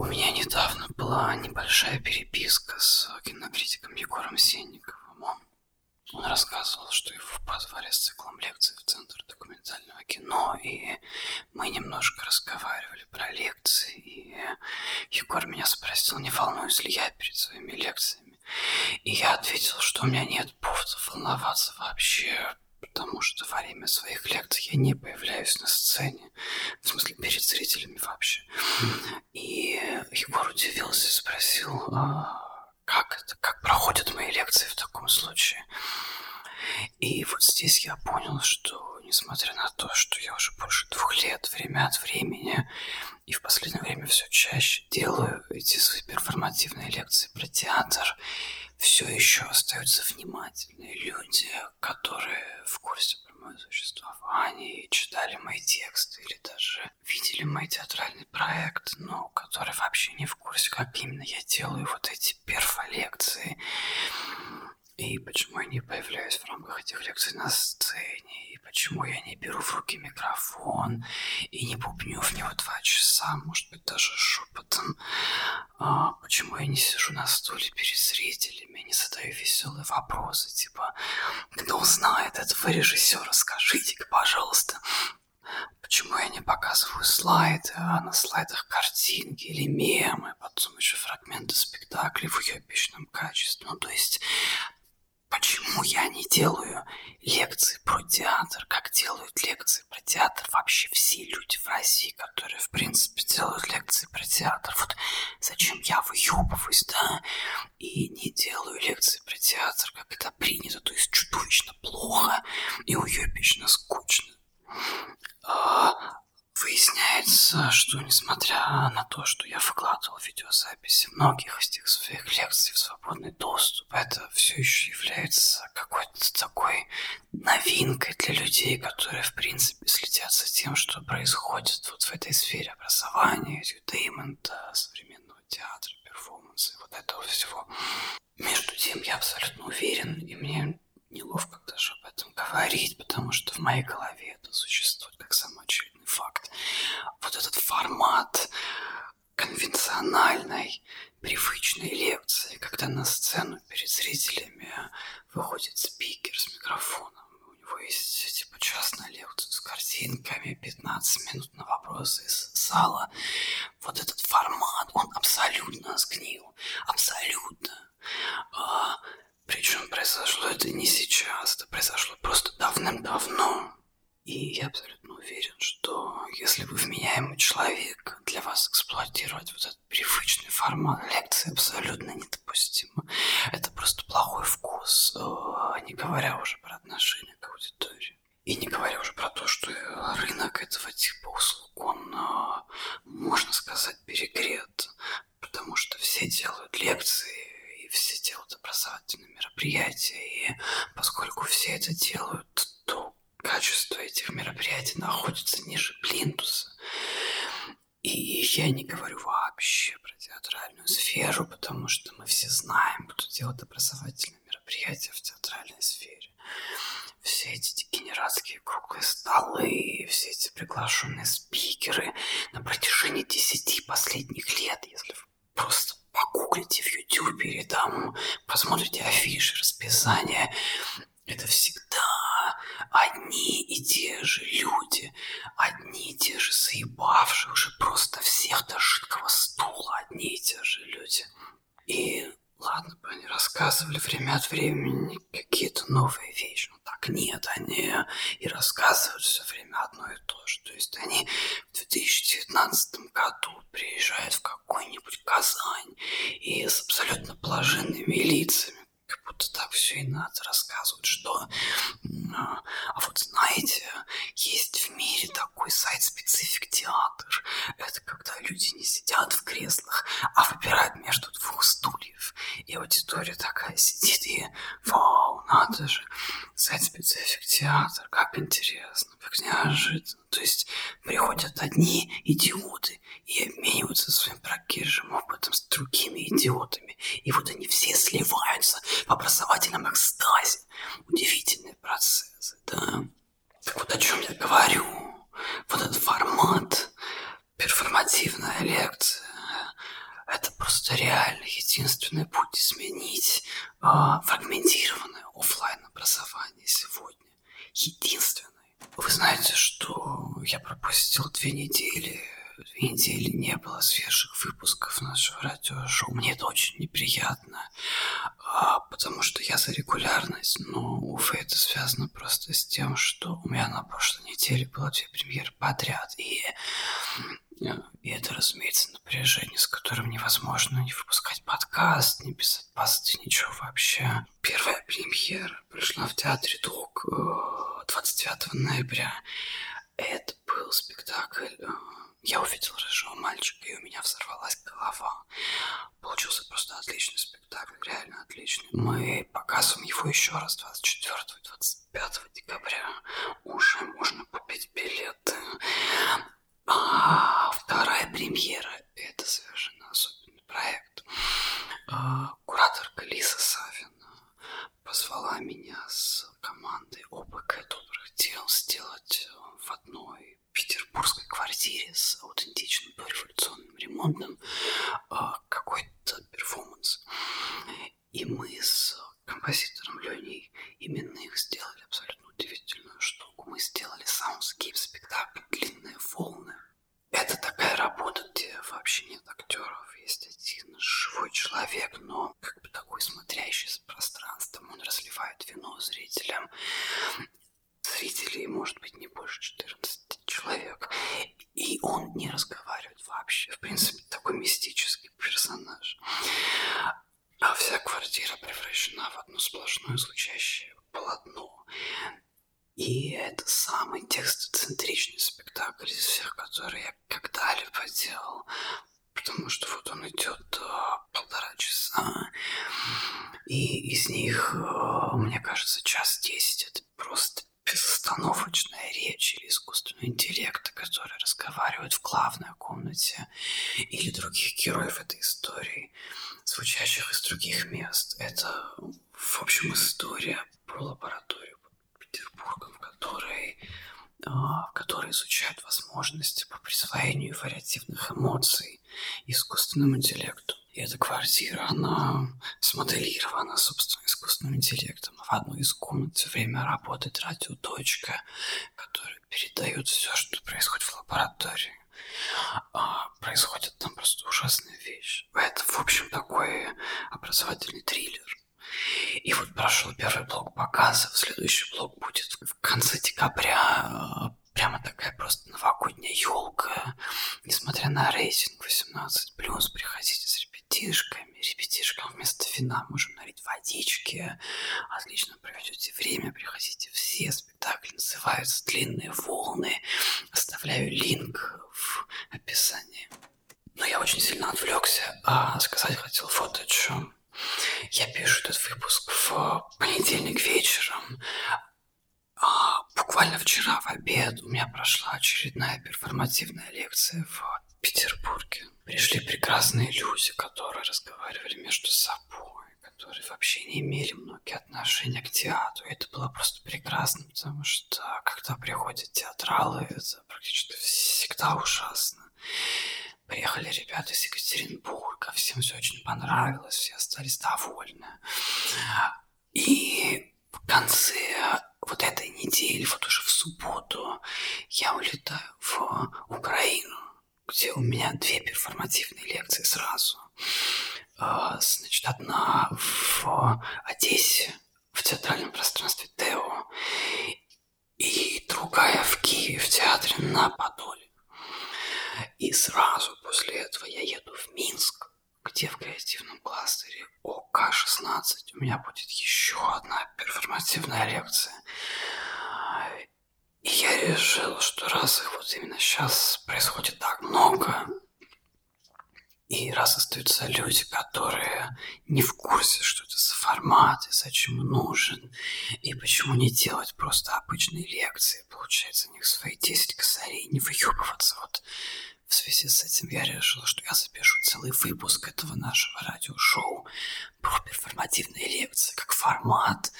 У меня недавно была небольшая переписка с кинокритиком Егором Сенниковым. Он, рассказывал, что его позвали с циклом лекций в Центр документального кино, и мы немножко разговаривали про лекции, и Егор меня спросил, не волнуюсь ли я перед своими лекциями. И я ответил, что у меня нет поводов волноваться вообще, потому что во время своих лекций я не появляюсь на сцене, в смысле перед зрителями вообще. И Егор удивился и спросил, а как это, как проходят мои лекции в таком случае. И вот здесь я понял, что несмотря на то, что я уже больше двух лет время от времени и в последнее время все чаще делаю эти свои перформативные лекции про театр, все еще остаются внимательные люди, которые в курсе про мое существование и читали мои тексты или даже видели мой театральный проект, но которые вообще не в курсе, как именно я делаю вот эти перфолекции и почему я не появляюсь в рамках этих лекций на сцене, и почему я не беру в руки микрофон и не бубню в него два часа, может быть, даже шепотом, а, почему я не сижу на стуле перед зрителями, не задаю веселые вопросы, типа, кто знает этого режиссера, скажите-ка, пожалуйста, Почему я не показываю слайды, а на слайдах картинки или мемы, потом еще фрагменты спектаклей в уебищном качестве. Ну, то есть Почему я не делаю лекции про театр, как делают лекции про театр вообще все люди в России, которые, в принципе, делают лекции про театр? Вот зачем я выебываюсь, да, и не делаю лекции про театр, как это принято, то есть чудовищно плохо и уебично скучно. А, Выясняется, что несмотря на то, что я выкладывал видеозаписи многих из тех своих лекций в свободный доступ, это все еще является какой-то такой новинкой для людей, которые, в принципе, следят за тем, что происходит вот в этой сфере образования, эдютеймента, современного театра, перформанса и вот этого всего. Между тем, я абсолютно уверен, и мне неловко даже об этом говорить, потому что в моей голове это существует как самоочевидно факт. Вот этот формат конвенциональной, привычной лекции, когда на сцену перед зрителями выходит спикер с микрофоном. У него есть типа частная лекция с картинками, 15 минут на вопросы из зала. Вот этот формат, он абсолютно сгнил. Абсолютно. А, причем произошло это не сейчас, это произошло просто давным-давно. И я абсолютно уверен, что если вы вменяемый человек, для вас эксплуатировать вот этот привычный формат лекции абсолютно недопустимо. Это просто плохой вкус, э, не говоря уже про отношение к аудитории. И не говоря уже про то, что рынок этого типа услуг, он, э, можно сказать, перегрет, потому что все делают лекции, и все делают образовательные мероприятия, и поскольку все это делают, то качество этих мероприятий находится ниже плинтуса. И я не говорю вообще про театральную сферу, потому что мы все знаем, кто делает образовательные мероприятия в театральной сфере. Все эти дегенератские круглые столы, все эти приглашенные спикеры на протяжении десяти последних лет, если вы просто погуглите в Ютубе или там посмотрите афиши, расписания, это всегда одни и те же люди, одни и те же заебавшие уже просто всех до жидкого стула, одни и те же люди. И ладно бы они рассказывали время от времени какие-то новые вещи, но так нет, они и рассказывают все время одно и то же. То есть они в 2019 году приезжают в какой-нибудь Казань и с абсолютно блаженными лицами как будто так все и надо рассказывать, что... А, а вот знаете, есть в мире такой сайт специфик театр. Это когда люди не сидят в креслах, а выбирают между двух стульев. И аудитория такая сидит и... Вау, надо же, сайт специфик театр, как интересно, как неожиданно. То есть приходят одни идиоты и из них, uh, мне кажется, час десять это просто безостановочная речь или искусственный интеллект, который разговаривает в главной комнате, или других героев этой истории, звучащих из других мест. Это, в общем, история про лабораторию под Петербургом, в которой а, в которой изучают возможности по присвоению вариативных эмоций искусственному интеллекту. И эта квартира, она смоделирована, собственно, искусственным интеллектом. В одной из комнат все время работает радиоточка, которая передает все, что происходит в лаборатории. А, происходит там просто ужасная вещь. Это, в общем, такой образовательный триллер. И вот прошел первый блок показов, следующий блок будет в конце декабря прямо такая просто новогодняя елка. Несмотря на рейтинг 18+, приходите с ребятишками. Ребятишкам вместо вина можем налить водички. Отлично проведете время, приходите все. Спектакль называется «Длинные волны». Оставляю линк в описании. Но я очень сильно отвлекся, а сказать хотел вот о чем. Я пишу этот выпуск в понедельник вечером, а, буквально вчера в обед у меня прошла очередная перформативная лекция в Петербурге. Пришли прекрасные люди, которые разговаривали между собой, которые вообще не имели многие отношения к театру. И это было просто прекрасно, потому что когда приходят театралы, это практически всегда ужасно. Приехали ребята из Екатеринбурга, всем все очень понравилось, все остались довольны. И в конце вот этой недели, вот уже в субботу, я улетаю в Украину, где у меня две перформативные лекции сразу. А, значит, одна в Одессе, в театральном пространстве Тео, и другая в Киеве, в театре на Подоле. И сразу после этого я еду в Минск, где в креативном кластере ОК-16 у меня будет еще одна перформативная лекция. И я решил, что раз их вот именно сейчас происходит так много, и раз остаются люди, которые не в курсе, что это за формат и зачем нужен, и почему не делать просто обычные лекции, получать за них свои 10 косарей, не выебываться вот в связи с этим я решил, что я запишу целый выпуск этого нашего радиошоу про перформативные лекции как формат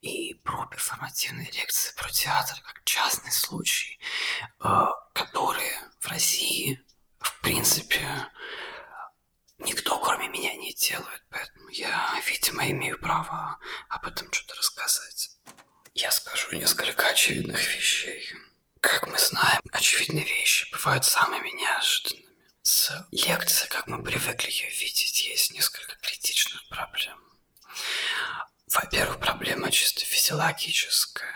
и про перформативные лекции про театр как частный случай, э, которые в России, в принципе, никто, кроме меня не делают, поэтому я, видимо, имею право об этом что-то рассказать. Я скажу несколько очевидных вещей. Как мы знаем, очевидные вещи бывают самыми неожиданными. С лекцией, как мы привыкли ее видеть, есть несколько критичных проблем. Во-первых, проблема чисто физиологическая.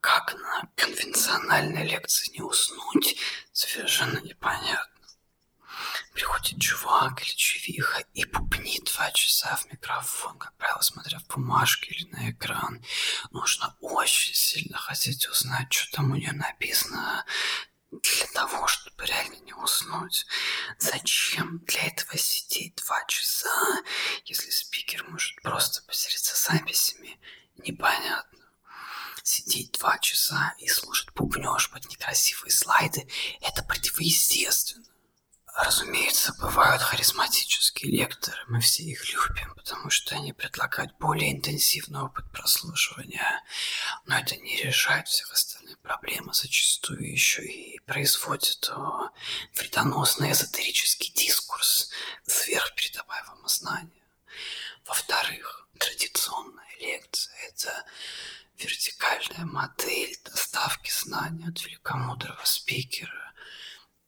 Как на конвенциональной лекции не уснуть, совершенно непонятно. Приходит чувак или чувиха и бубнит два часа в микрофон, как правило, смотря в бумажке или на экран. Нужно очень сильно хотеть узнать, что там у нее написано, для того, чтобы реально не уснуть. Зачем для этого сидеть два часа, если спикер может просто поделиться записями? Непонятно. Сидеть два часа и слушать бубнёж под некрасивые слайды – это противоестественно. Разумеется, бывают харизматические лекторы, мы все их любим, потому что они предлагают более интенсивный опыт прослушивания, но это не решает всех остальных проблем, а зачастую еще и производит вредоносный эзотерический дискурс сверхпередаваемого знания. Во-вторых, традиционная лекция – это вертикальная модель доставки знания от великомудрого спикера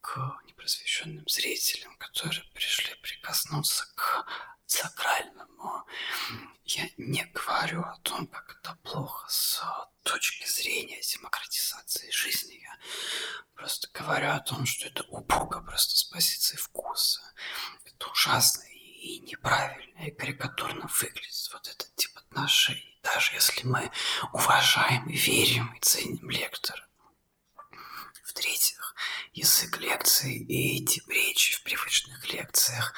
к непросвещенным зрителям, которые пришли прикоснуться к сакральному. Я не говорю о том, как это плохо с точки зрения демократизации жизни. Я просто говорю о том, что это убого просто с позиции вкуса. Это ужасно и неправильно, и карикатурно выглядит вот этот тип отношений, даже если мы уважаем верим и ценим лектора. В-третьих, язык лекции и тип речи в привычных лекциях,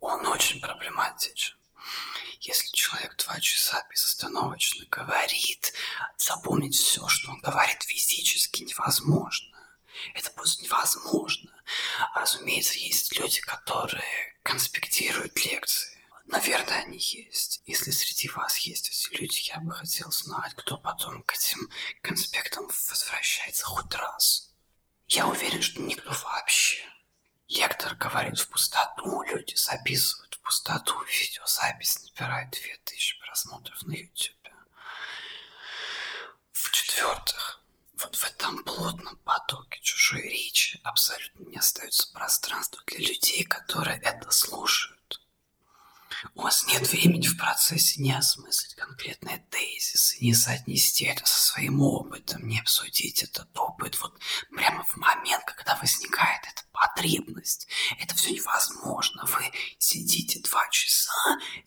он очень проблематичен. Если человек два часа безостановочно говорит, запомнить все, что он говорит, физически невозможно. Это просто невозможно. Разумеется, есть люди, которые конспектируют лекции. Наверное, они есть. Если среди вас есть эти люди, я бы хотел знать, кто потом к этим конспектам возвращается хоть раз. Я уверен, что никто вообще. Лектор говорит в пустоту, люди записывают в пустоту, видеозапись набирает 2000 просмотров на YouTube. В-четвертых, вот в этом плотном потоке чужой речи абсолютно не остается пространства для людей, которые это слушают. У вас нет времени в процессе не осмыслить конкретные тезисы, не соотнести это со своим опытом, не обсудить этот опыт вот прямо в момент, когда возникает эта потребность. Это все невозможно. Вы сидите два часа,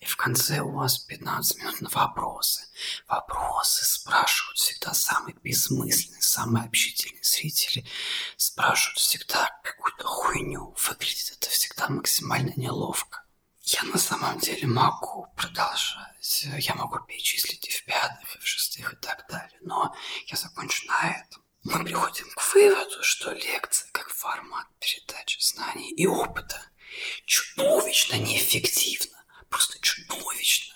и в конце у вас 15 минут на вопросы. Вопросы спрашивают всегда самые бессмысленные, самые общительные зрители. Спрашивают всегда какую-то хуйню. Выглядит это всегда максимально неловко. Я на самом деле могу продолжать. Я могу перечислить и в пятых, и в шестых, и так далее. Но я закончу на этом. Мы приходим к выводу, что лекция как формат передачи знаний и опыта чудовищно неэффективна. Просто чудовищно.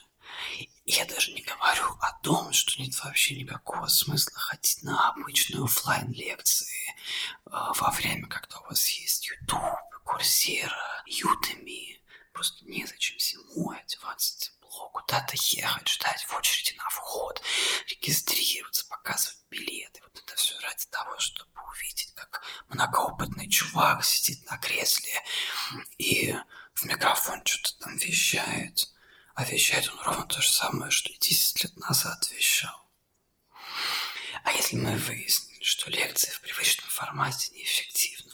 И я даже не говорю о том, что нет вообще никакого смысла ходить на обычные офлайн лекции э, во время, когда у вас есть YouTube, Курсера, Udemy, просто незачем зимой одеваться тепло, куда-то ехать, ждать в очереди на вход, регистрироваться, показывать билеты. Вот это все ради того, чтобы увидеть, как многоопытный чувак сидит на кресле и в микрофон что-то там вещает. А вещает он ровно то же самое, что и 10 лет назад вещал. А если мы выяснили, что лекции в привычном формате неэффективны,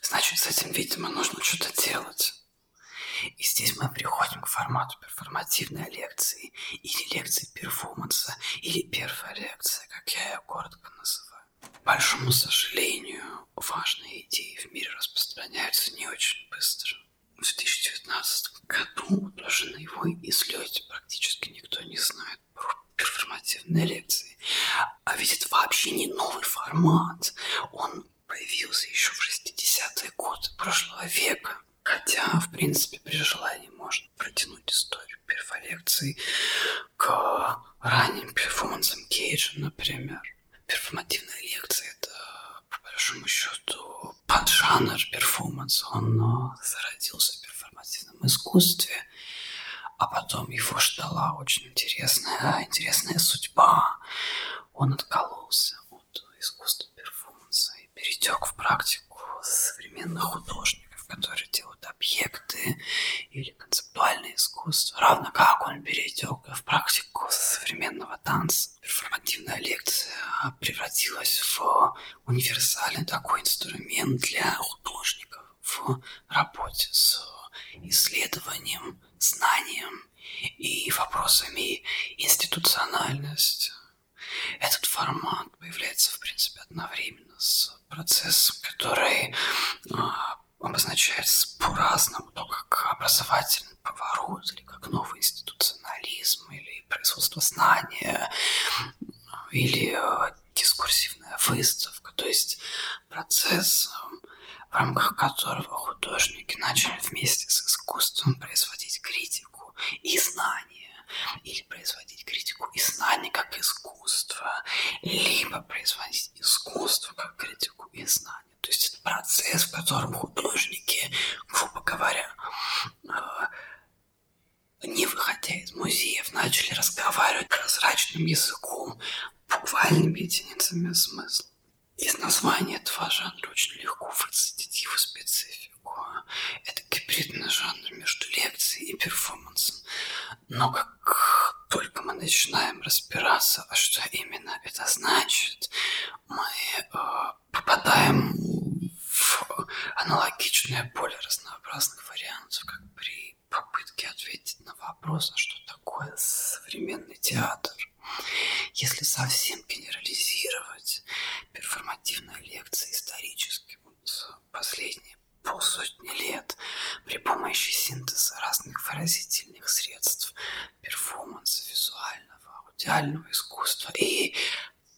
значит, с этим, видимо, нужно что-то делать. И здесь мы приходим к формату перформативной лекции, или лекции перформанса, или первая лекция, как я ее коротко называю. К большому сожалению, важные идеи в мире распространяются не очень быстро. В 2019 году даже на его излете практически никто не знает про перформативные лекции. А ведь это вообще не новый формат. Он появился еще в 60-е годы прошлого века. Хотя, в принципе, при желании можно протянуть историю первой лекции к ранним перформансам Кейджа, например. Перформативная лекция – это, по большому счету, поджанр перформанса. Он он зародился в перформативном искусстве, а потом его ждала очень интересная, интересная судьба. Он откололся от искусства перформанса и перетек в практику современных художников, которые делают объекты или концептуальное искусство, равно как он перетек в практику современного танца. Перформативная лекция превратилась в универсальный такой инструмент для художников в работе с исследованием, знанием и вопросами институциональности. Этот формат появляется, в принципе, одновременно с процессом, который а, обозначается по-разному, то как образовательный поворот, или как новый институционализм, или производство знания, или э, дискурсивная выставка, то есть процесс, в рамках которого художники начали вместе с искусством производить критику и знания, или производить критику и знания как искусство, либо производить искусство как критику и знания. То есть это процесс, в котором художники, грубо говоря, э, не выходя из музеев, начали разговаривать прозрачным языком, буквальными единицами смысла. Из названия этого жанра очень легко выцепить его специфику. Это гибридный жанр между лекцией и перформансом. Но как только мы начинаем разбираться, а что именно это значит, мы э, попадаем в аналогичное поле разнообразных вариантов, как при попытке ответить на вопрос, а что такое современный театр. Если совсем генерализировать, перформативная лекция исторически вот последние полсотни лет при помощи синтеза разных выразительных средств, перформанса, визуального, аудиального искусства и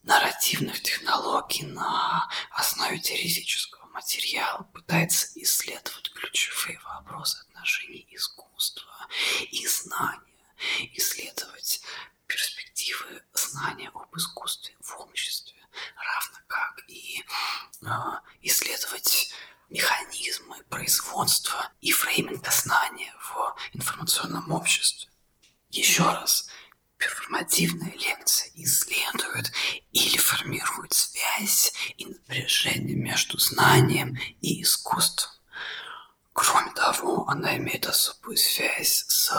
нарративных технологий на основе теоретического материала пытается исследовать ключевые вопросы отношений искусства и знания, исследовать перспективы знания об искусстве в обществе, равно как и э, исследовать механизмы производства и фрейминга знания в информационном обществе. Еще раз, перформативная лекция исследует или формирует связь и напряжение между знанием и искусством. Кроме того, она имеет особую связь с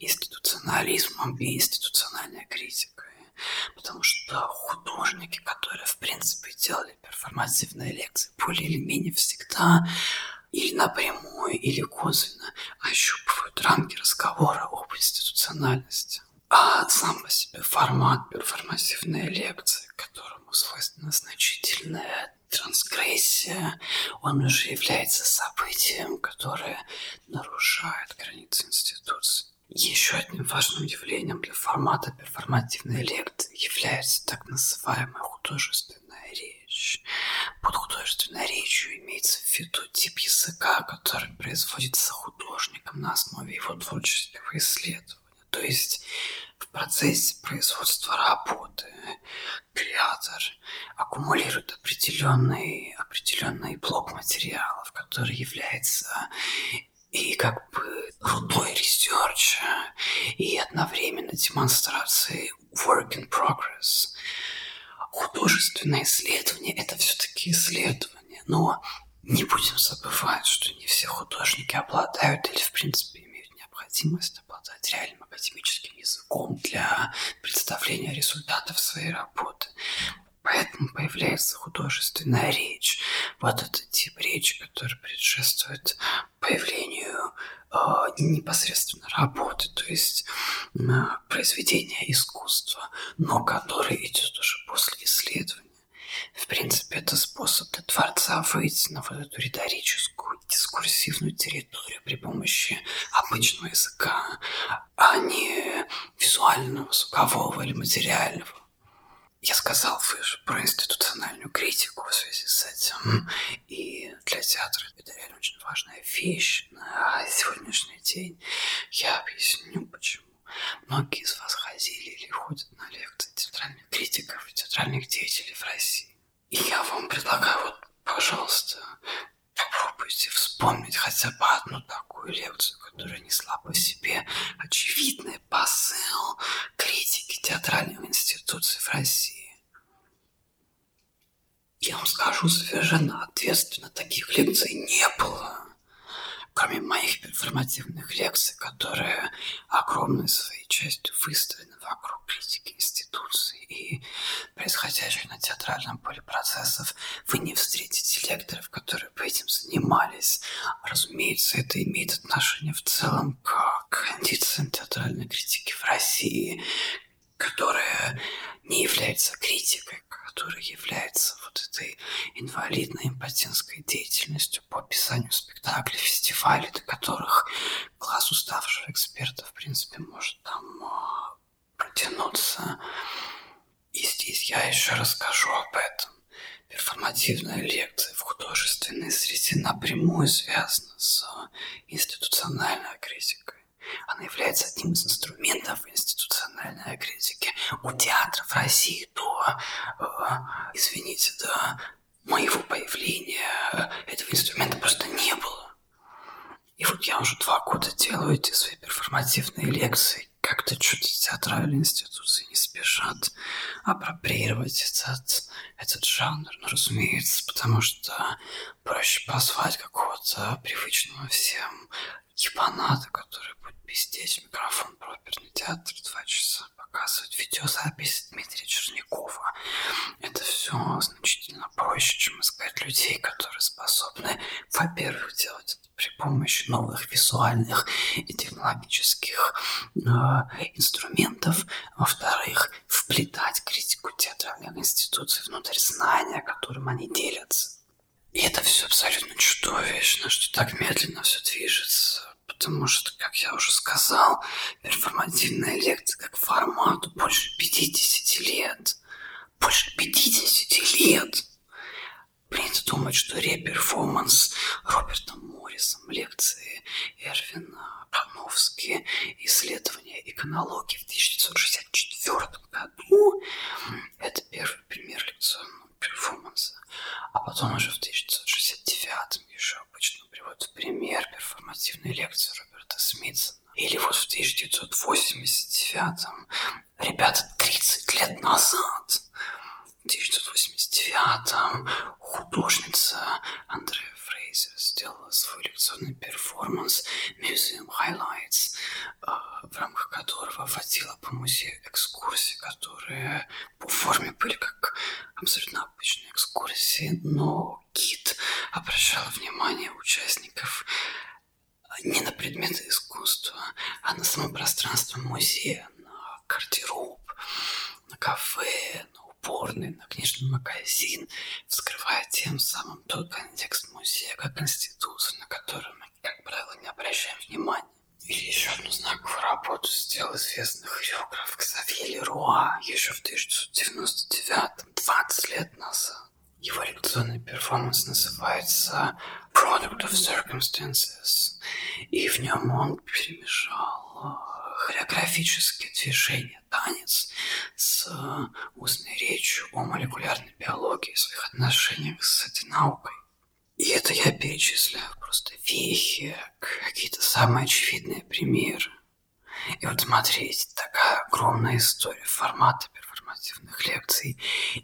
институционализмом и институциональной критикой. Потому что художники, которые, в принципе, делали перформативные лекции, более или менее всегда или напрямую, или косвенно ощупывают рамки разговора об институциональности. А сам по себе формат перформативной лекции, которому свойственна значительная трансгрессия, он уже является событием, которое нарушает границы институции. Еще одним важным явлением для формата перформативной лекции является так называемая художественная речь. Под художественной речью имеется в виду тип языка, который производится художником на основе его творческого исследования. То есть в процессе производства работы креатор аккумулирует определенный, определенный блок материалов, который является и как бы рудой research а, и одновременно демонстрацией work in progress. Художественное исследование – это все-таки исследование, но не будем забывать, что не все художники обладают или, в принципе, имеют необходимость обладать реальным академическим языком для представления результатов своей работы. Поэтому появляется художественная речь. Вот этот тип речи, который предшествует появлению э, непосредственно работы, то есть э, произведения искусства, но который идет уже после исследования. В принципе, это способ для творца выйти на вот эту риторическую, дискурсивную территорию при помощи обычного языка, а не визуального, звукового или материального. Я сказал выше про институциональную критику в связи с этим. И для театра это реально очень важная вещь на сегодняшний день. Я объясню, почему. Многие из вас ходили или ходят на лекции театральных критиков и театральных деятелей в России. И я вам предлагаю, вот, пожалуйста, Попробуйте вспомнить хотя бы одну такую лекцию, которая несла по себе очевидный посыл критики театральных институций в России. Я вам скажу совершенно ответственно, таких лекций не. Кроме моих перформативных лекций, которые огромной своей частью выстроены вокруг критики институций и происходящих на театральном поле процессов, вы не встретите лекторов, которые бы этим занимались. Разумеется, это имеет отношение в целом к кондициям театральной критики в России, которая не является критикой, которая является вот этой инвалидной импотентской деятельностью по описанию спектаклей, фестивалей, до которых глаз уставшего эксперта, в принципе, может там а, протянуться. И здесь я еще расскажу об этом. Перформативная лекция в художественной среде напрямую связана с институциональной критикой. Она является одним из инструментов институциональной критики. У театра в России до, э, извините, до моего появления этого инструмента просто не было. И вот я уже два года делаю эти свои перформативные лекции. Как-то что-то театральные институции не спешат апроприировать этот, этот жанр. Ну, разумеется, потому что проще позвать какого-то привычного всем ебаната, который будет пиздеть микрофон про оперный театр два часа показывать видеозапись Дмитрия Чернякова. Это все значительно проще, чем искать людей, которые способны, во-первых, делать это при помощи новых визуальных и технологических э, инструментов, во-вторых, вплетать критику театральных институций внутрь знания, которым они делятся. И это все абсолютно чудовищно, что так медленно все движется. Потому что, как я уже сказал, перформативная лекция как формату больше 50 лет. Больше 50 лет! Принято думать, что реперформанс Робертом Моррисом, лекции Эрвина Пановски, исследования иконологии в 1964 году – это первый пример лекционного перформанса. А потом уже в 1969 Cazzo. Танец с устной речью о молекулярной биологии своих отношениях с этой наукой. И это я перечисляю просто вехи, какие-то самые очевидные примеры. И вот смотрите, такая огромная история формата перформативных лекций.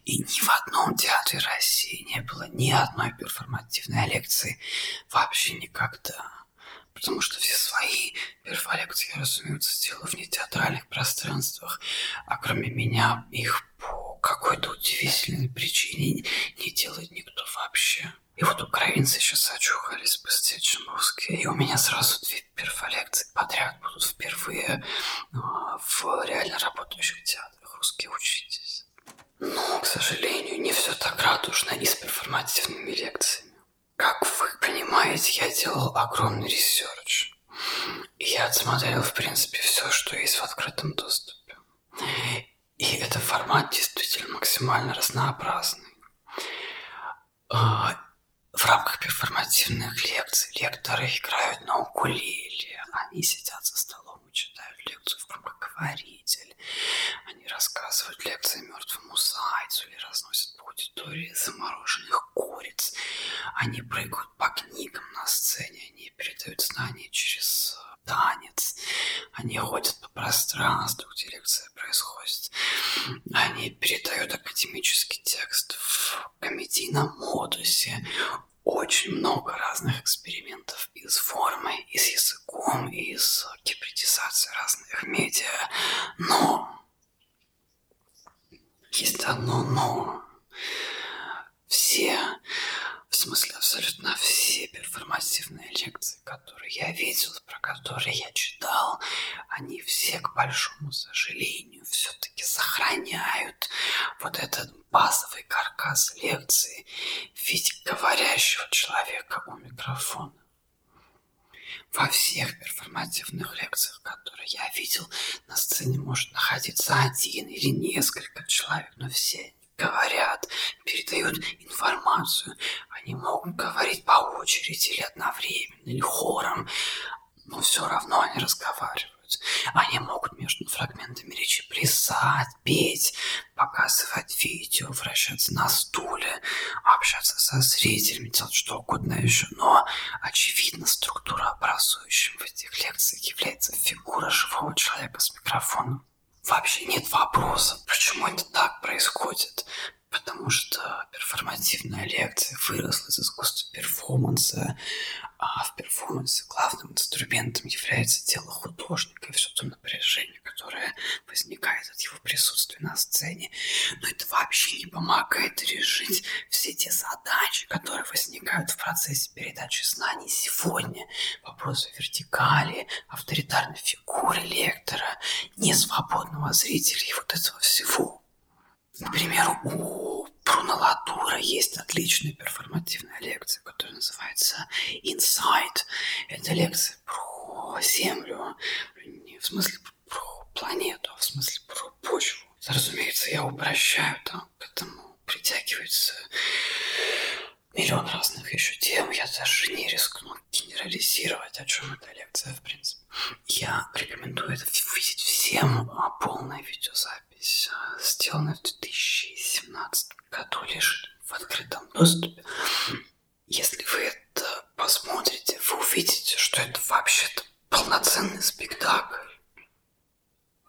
И ни в одном театре России не было ни одной перформативной лекции вообще никогда. Потому что все свои перфолекции разумеется, делаю в нетеатральных пространствах, а кроме меня их по какой-то удивительной причине не делает никто вообще. И вот украинцы сейчас очухались быстрее, чем русские. И у меня сразу две перфолекции подряд будут впервые а, в реально работающих театрах. Русские учитесь. Но, к сожалению, не все так радужно и с перформативными лекциями. Как вы понимаете, я делал огромный research. И я отсмотрел, в принципе, все, что есть в открытом доступе. И этот формат действительно максимально разнообразный. А, в рамках перформативных лекций лекторы играют на укулеле. Они сидят за столом и читают лекцию в громкоговоритель. Они рассказывают лекции мертвому зайцу или разносят по аудитории замороженных куриц. Они прыгают по книгам на сцене, они передают знания через э, танец. Они ходят по пространству, где лекция происходит. Они передают академический текст в комедийном модусе. Очень много разных экспериментов и с формой, и с языком, и с гибридизацией разных медиа. Но есть одно но. Все в смысле, абсолютно все перформативные лекции, которые я видел, про которые я читал, они все, к большому сожалению, все-таки сохраняют вот этот базовый каркас лекции в виде говорящего человека у микрофона. Во всех перформативных лекциях, которые я видел, на сцене может находиться один или несколько человек, но все говорят, передают информацию. Они могут говорить по очереди или одновременно, или хором, но все равно они разговаривают. Они могут между фрагментами речи плясать, петь, показывать видео, вращаться на стуле, общаться со зрителями, делать что угодно еще. Но, очевидно, структура образующим в этих лекциях является фигура живого человека с микрофоном вообще нет вопросов, почему это так происходит. Потому что перформативная лекция выросла из искусства перформанса, а в перформансе главным инструментом является тело художника и все то напряжение, которое возникает от его присутствия на сцене. Но это вообще не помогает решить все те задачи, которые возникают в процессе передачи знаний сегодня. Вопросы вертикали, авторитарной фигуры лектора, несвободного зрителя и вот этого всего. Например, у Бруно Латура есть отличная перформативная лекция, которая называется Inside. Это лекция про Землю, не в смысле про планету, а в смысле про почву. Разумеется, я упрощаю, там к этому притягивается миллион разных еще тем. Я даже не рискну генерализировать, о чем эта лекция, в принципе. Я рекомендую это увидеть всем. А полная видеозапись, сделанная в 2017 году, лежит в открытом доступе. Если вы это посмотрите, вы увидите, что это вообще-то полноценный спектакль.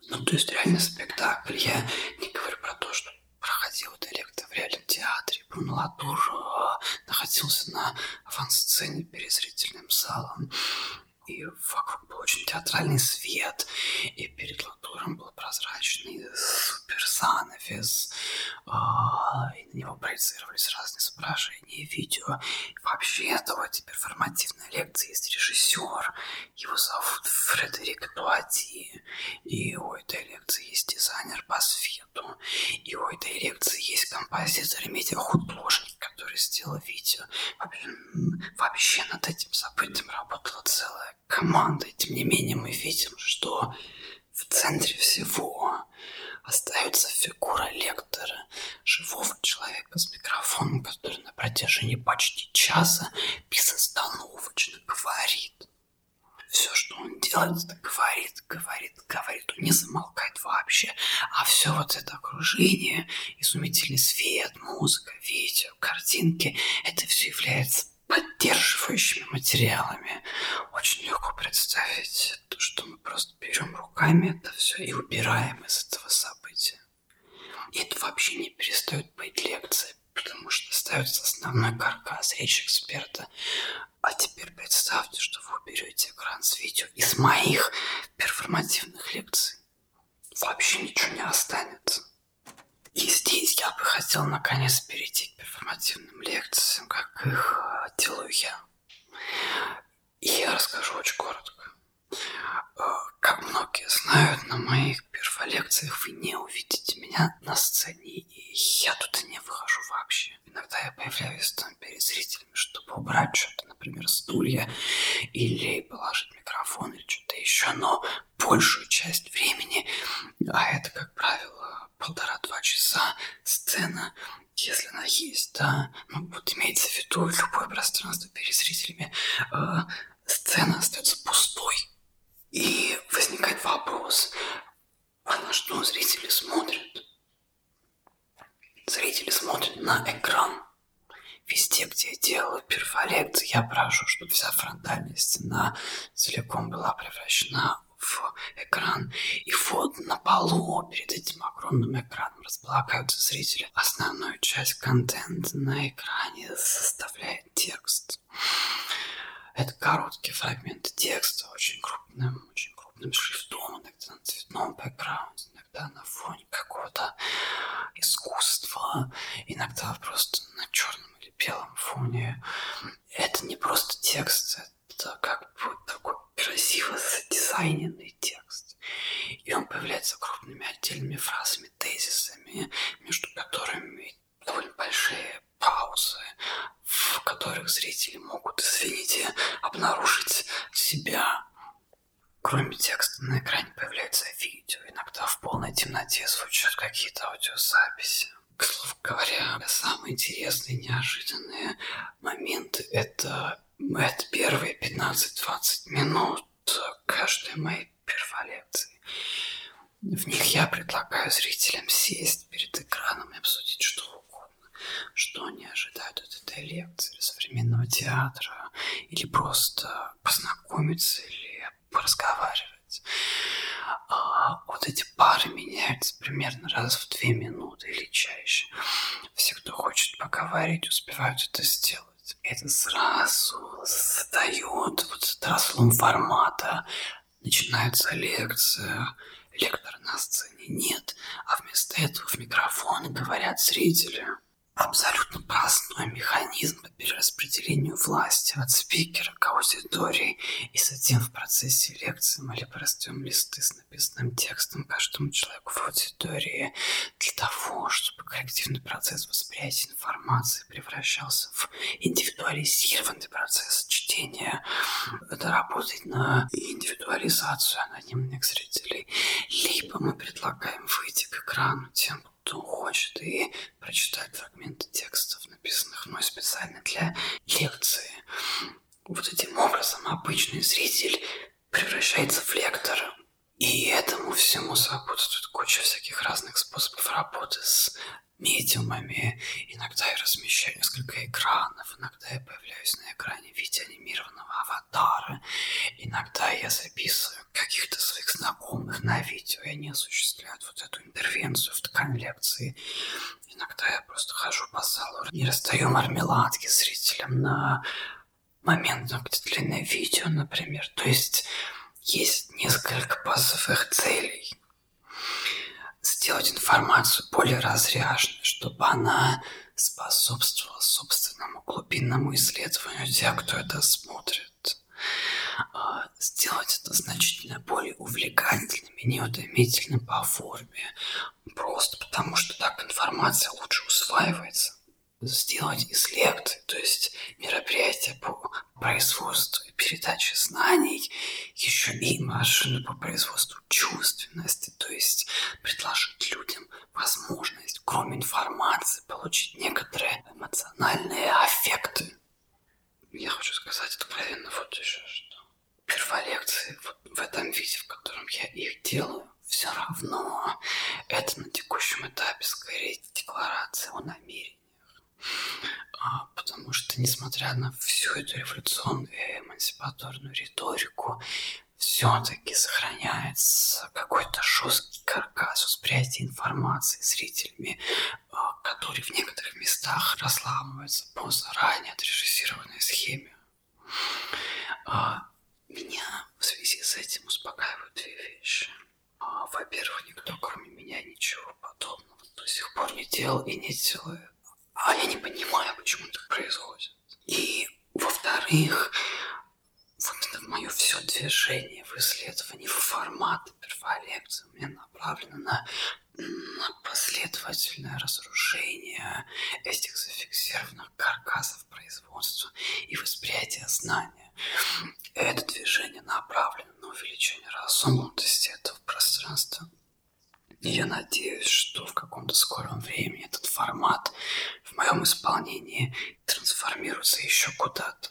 Ну, то есть реально спектакль. Я не говорю про то, что проходил эта лекция в реальном театре. Бруно Латур э, находился на авансцене перед зрительным залом и вокруг был очень театральный свет, и перед латуром был прозрачный супер занавес, а, и на него проецировались разные изображения видео. И вообще, это в этой перформативной лекции есть режиссер, его зовут Фредерик Туати, и у этой лекции есть дизайнер по свету, и у этой лекции есть композитор и медиахудожник, который сделал видео. Вообще, вообще над этим событием работала целая командой. Тем не менее, мы видим, что в центре всего остается фигура лектора, живого человека с микрофоном, который на протяжении почти часа безостановочно говорит. Все, что он делает, это говорит, говорит, говорит. Он не замолкает вообще. А все вот это окружение, изумительный свет, музыка, видео, картинки, это все является поддерживающими материалами. Очень легко представить то, что мы просто берем руками это все и убираем из этого события. И это вообще не перестает быть лекцией, потому что остается основной каркас, речь эксперта. А теперь представьте, что вы уберете экран с видео из моих перформативных лекций. Вообще ничего не останется. И здесь я бы хотел наконец перейти к перформативным лекциям, как их э, делаю я. И я расскажу очень коротко. Э, как многие знают, на моих перфолекциях вы не увидите меня на сцене, и я туда не выхожу вообще. Иногда я появляюсь там перед зрителями, чтобы убрать что-то, например, стулья, или положить микрофон, или что-то еще, но большую часть времени, а это, как правило, полтора-два часа сцена, если она есть, да, ну вот имеется в виду любое пространство перед зрителями, э, сцена остается пустой. И возникает вопрос, а на что зрители смотрят? Зрители смотрят на экран. Везде, где я делаю перфолекции, я прошу, чтобы вся фронтальная стена целиком была превращена в экран. И вот на полу перед этим огромным экраном располагаются зрители. Основную часть контента на экране составляет текст. Это короткие фрагменты текста, очень крупным, очень крупным шрифтом, иногда на цветном бэкграунде, иногда на фоне какого-то искусства, иногда просто на черном или белом фоне. Это не просто текст, это как бы такой красиво задизайненный текст. И он появляется крупными отдельными фразами, тезисами, между которыми довольно большие паузы, в которых зрители могут, извините, обнаружить себя. Кроме текста на экране появляется видео, иногда в полной темноте звучат какие-то аудиозаписи. К слову говоря, самые интересные, неожиданные моменты это, это первые 15-20 минут каждой моей первой лекции. В них я предлагаю зрителям сесть перед экраном и обсудить что угодно, что они ожидают от этой лекции современного театра, или просто познакомиться, или поразговаривать. А вот эти пары меняются примерно раз в две минуты или чаще. Все, кто хочет поговорить, успевают это сделать. Это сразу задает вот разлом формата. Начинается лекция, лектора на сцене нет, а вместо этого в микрофоны говорят зрители абсолютно простой механизм по перераспределению власти от спикера к аудитории, и затем в процессе лекции мы либо растем листы с написанным текстом каждому человеку в аудитории для того, чтобы коллективный процесс восприятия информации превращался в индивидуализированный процесс чтения. Это работает на индивидуализацию анонимных зрителей. Либо мы предлагаем выйти к экрану тем, кто хочет и прочитать фрагменты текстов, написанных мной специально для лекции. Вот этим образом обычный зритель превращается в лектора. И этому всему сопутствует куча всяких разных способов работы с медиумами. Иногда я размещаю несколько экранов, иногда я появляюсь на экране в виде анимированного аватара, иногда я записываю каких-то своих знакомых на видео, и они осуществляют вот эту интервенцию в ткань лекции. Иногда я просто хожу по залу и расстаю мармеладки зрителям на момент, где длинное видео, например. То есть есть несколько базовых целей сделать информацию более разряженной, чтобы она способствовала собственному глубинному исследованию тех, кто это смотрит. А, сделать это значительно более увлекательным и неутомительным по форме, просто потому что так информация лучше усваивается сделать из лекций, то есть мероприятия по производству и передаче знаний, еще и машину по производству чувственности, то есть предложить людям возможность, кроме информации, получить некоторые эмоциональные аффекты. Я хочу сказать откровенно вот еще что. Перволекции вот в этом виде, в котором я их делаю, все равно это на текущем этапе скорее декларация о намерении потому что, несмотря на всю эту революционную и эмансипаторную риторику, все-таки сохраняется какой-то жесткий каркас восприятия информации зрителями, а, который в некоторых местах разламывается по заранее отрежиссированной схеме. А, меня в связи с этим успокаивают две вещи. Во-первых, никто, кроме меня, ничего подобного до сих пор не делал и не делает. А я не понимаю, почему так происходит. И, во-вторых, вот это мое все движение в исследовании формата первой лекции у меня направлено на, на последовательное разрушение этих зафиксированных каркасов производства и восприятия знания. Это движение направлено на увеличение разумности этого пространства я надеюсь, что в каком-то скором времени этот формат в моем исполнении трансформируется еще куда-то.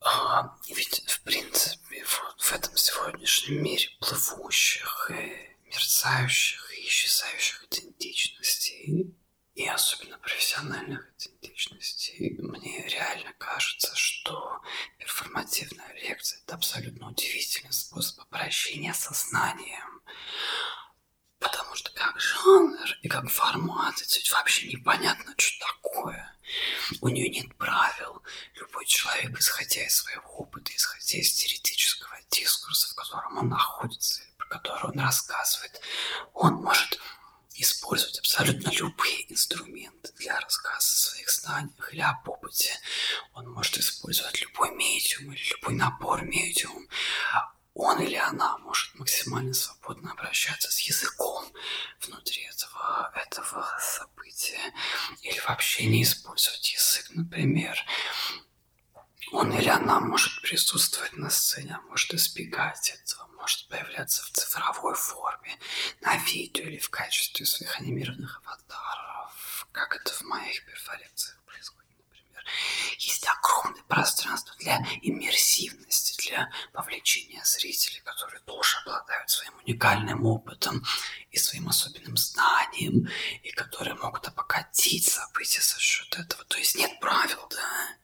А, ведь, в принципе, вот в этом сегодняшнем мире плывущих и мерцающих и исчезающих идентичностей, и особенно профессиональных идентичностей, мне реально кажется, что перформативная лекция – это абсолютно удивительный способ обращения со знанием. Потому что как жанр и как формат, это ведь вообще непонятно, что такое. У нее нет правил. Любой человек, исходя из своего опыта, исходя из теоретического дискурса, в котором он находится, или про который он рассказывает, он может использовать абсолютно любые инструменты для рассказа о своих знаниях или об опыте. Он может использовать любой медиум или любой набор медиум. Он или она может максимально свободно обращаться с языком внутри этого, этого события. Или вообще не использовать язык, например. Он или она может присутствовать на сцене, а может избегать этого, может появляться в цифровой форме, на видео или в качестве своих анимированных аватаров, как это в моих например. Есть огромное пространство для иммерсивности, для вовлечения зрителей, которые тоже обладают своим уникальным опытом и своим особенным знанием, и которые могут обогатить события за счет этого. То есть нет правил, да?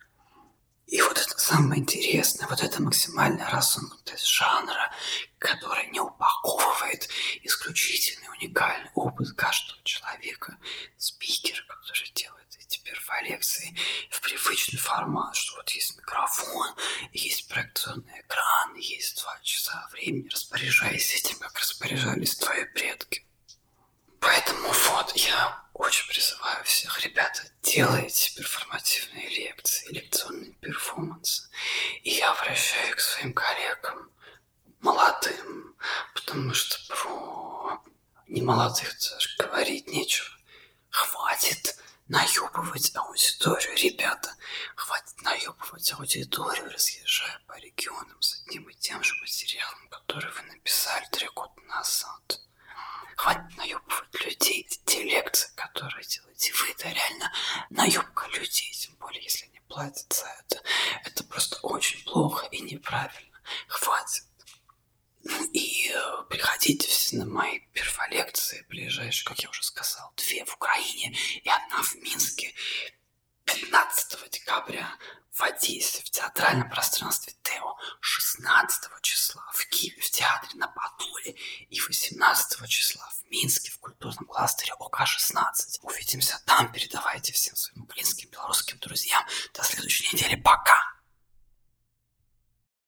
И вот это самое интересное, вот это максимальная разомкнутость жанра, которая не упаковывает исключительный уникальный опыт каждого человека, спикера, который делает эти перфолекции в привычный формат, что вот есть микрофон, есть проекционный экран, есть два часа времени, распоряжаясь этим, как распоряжались твои предки. Поэтому вот я очень призываю всех, ребята, делайте перформативные лекции, лекционные перформансы. И я обращаюсь к своим коллегам, молодым, потому что про немолодых даже говорить нечего. Хватит наебывать аудиторию, ребята. Хватит наебывать аудиторию, разъезжая по регионам с одним и тем же материалом, который вы написали три года назад. Хватит наебывать людей. Те лекции, которые делаете вы, это реально наебка людей. Тем более, если они платят за это. Это просто очень плохо и неправильно. Хватит. И э, приходите все на мои перфолекции ближайшие, как я уже сказал, две в Украине и одна в Минске. 15 декабря в Одессе, в театральном пространстве Тео, 16 числа в Киеве, в театре на Подоле и 18 числа в Минске, в культурном кластере ОК-16. Увидимся там, передавайте всем своим близким белорусским друзьям. До следующей недели, пока!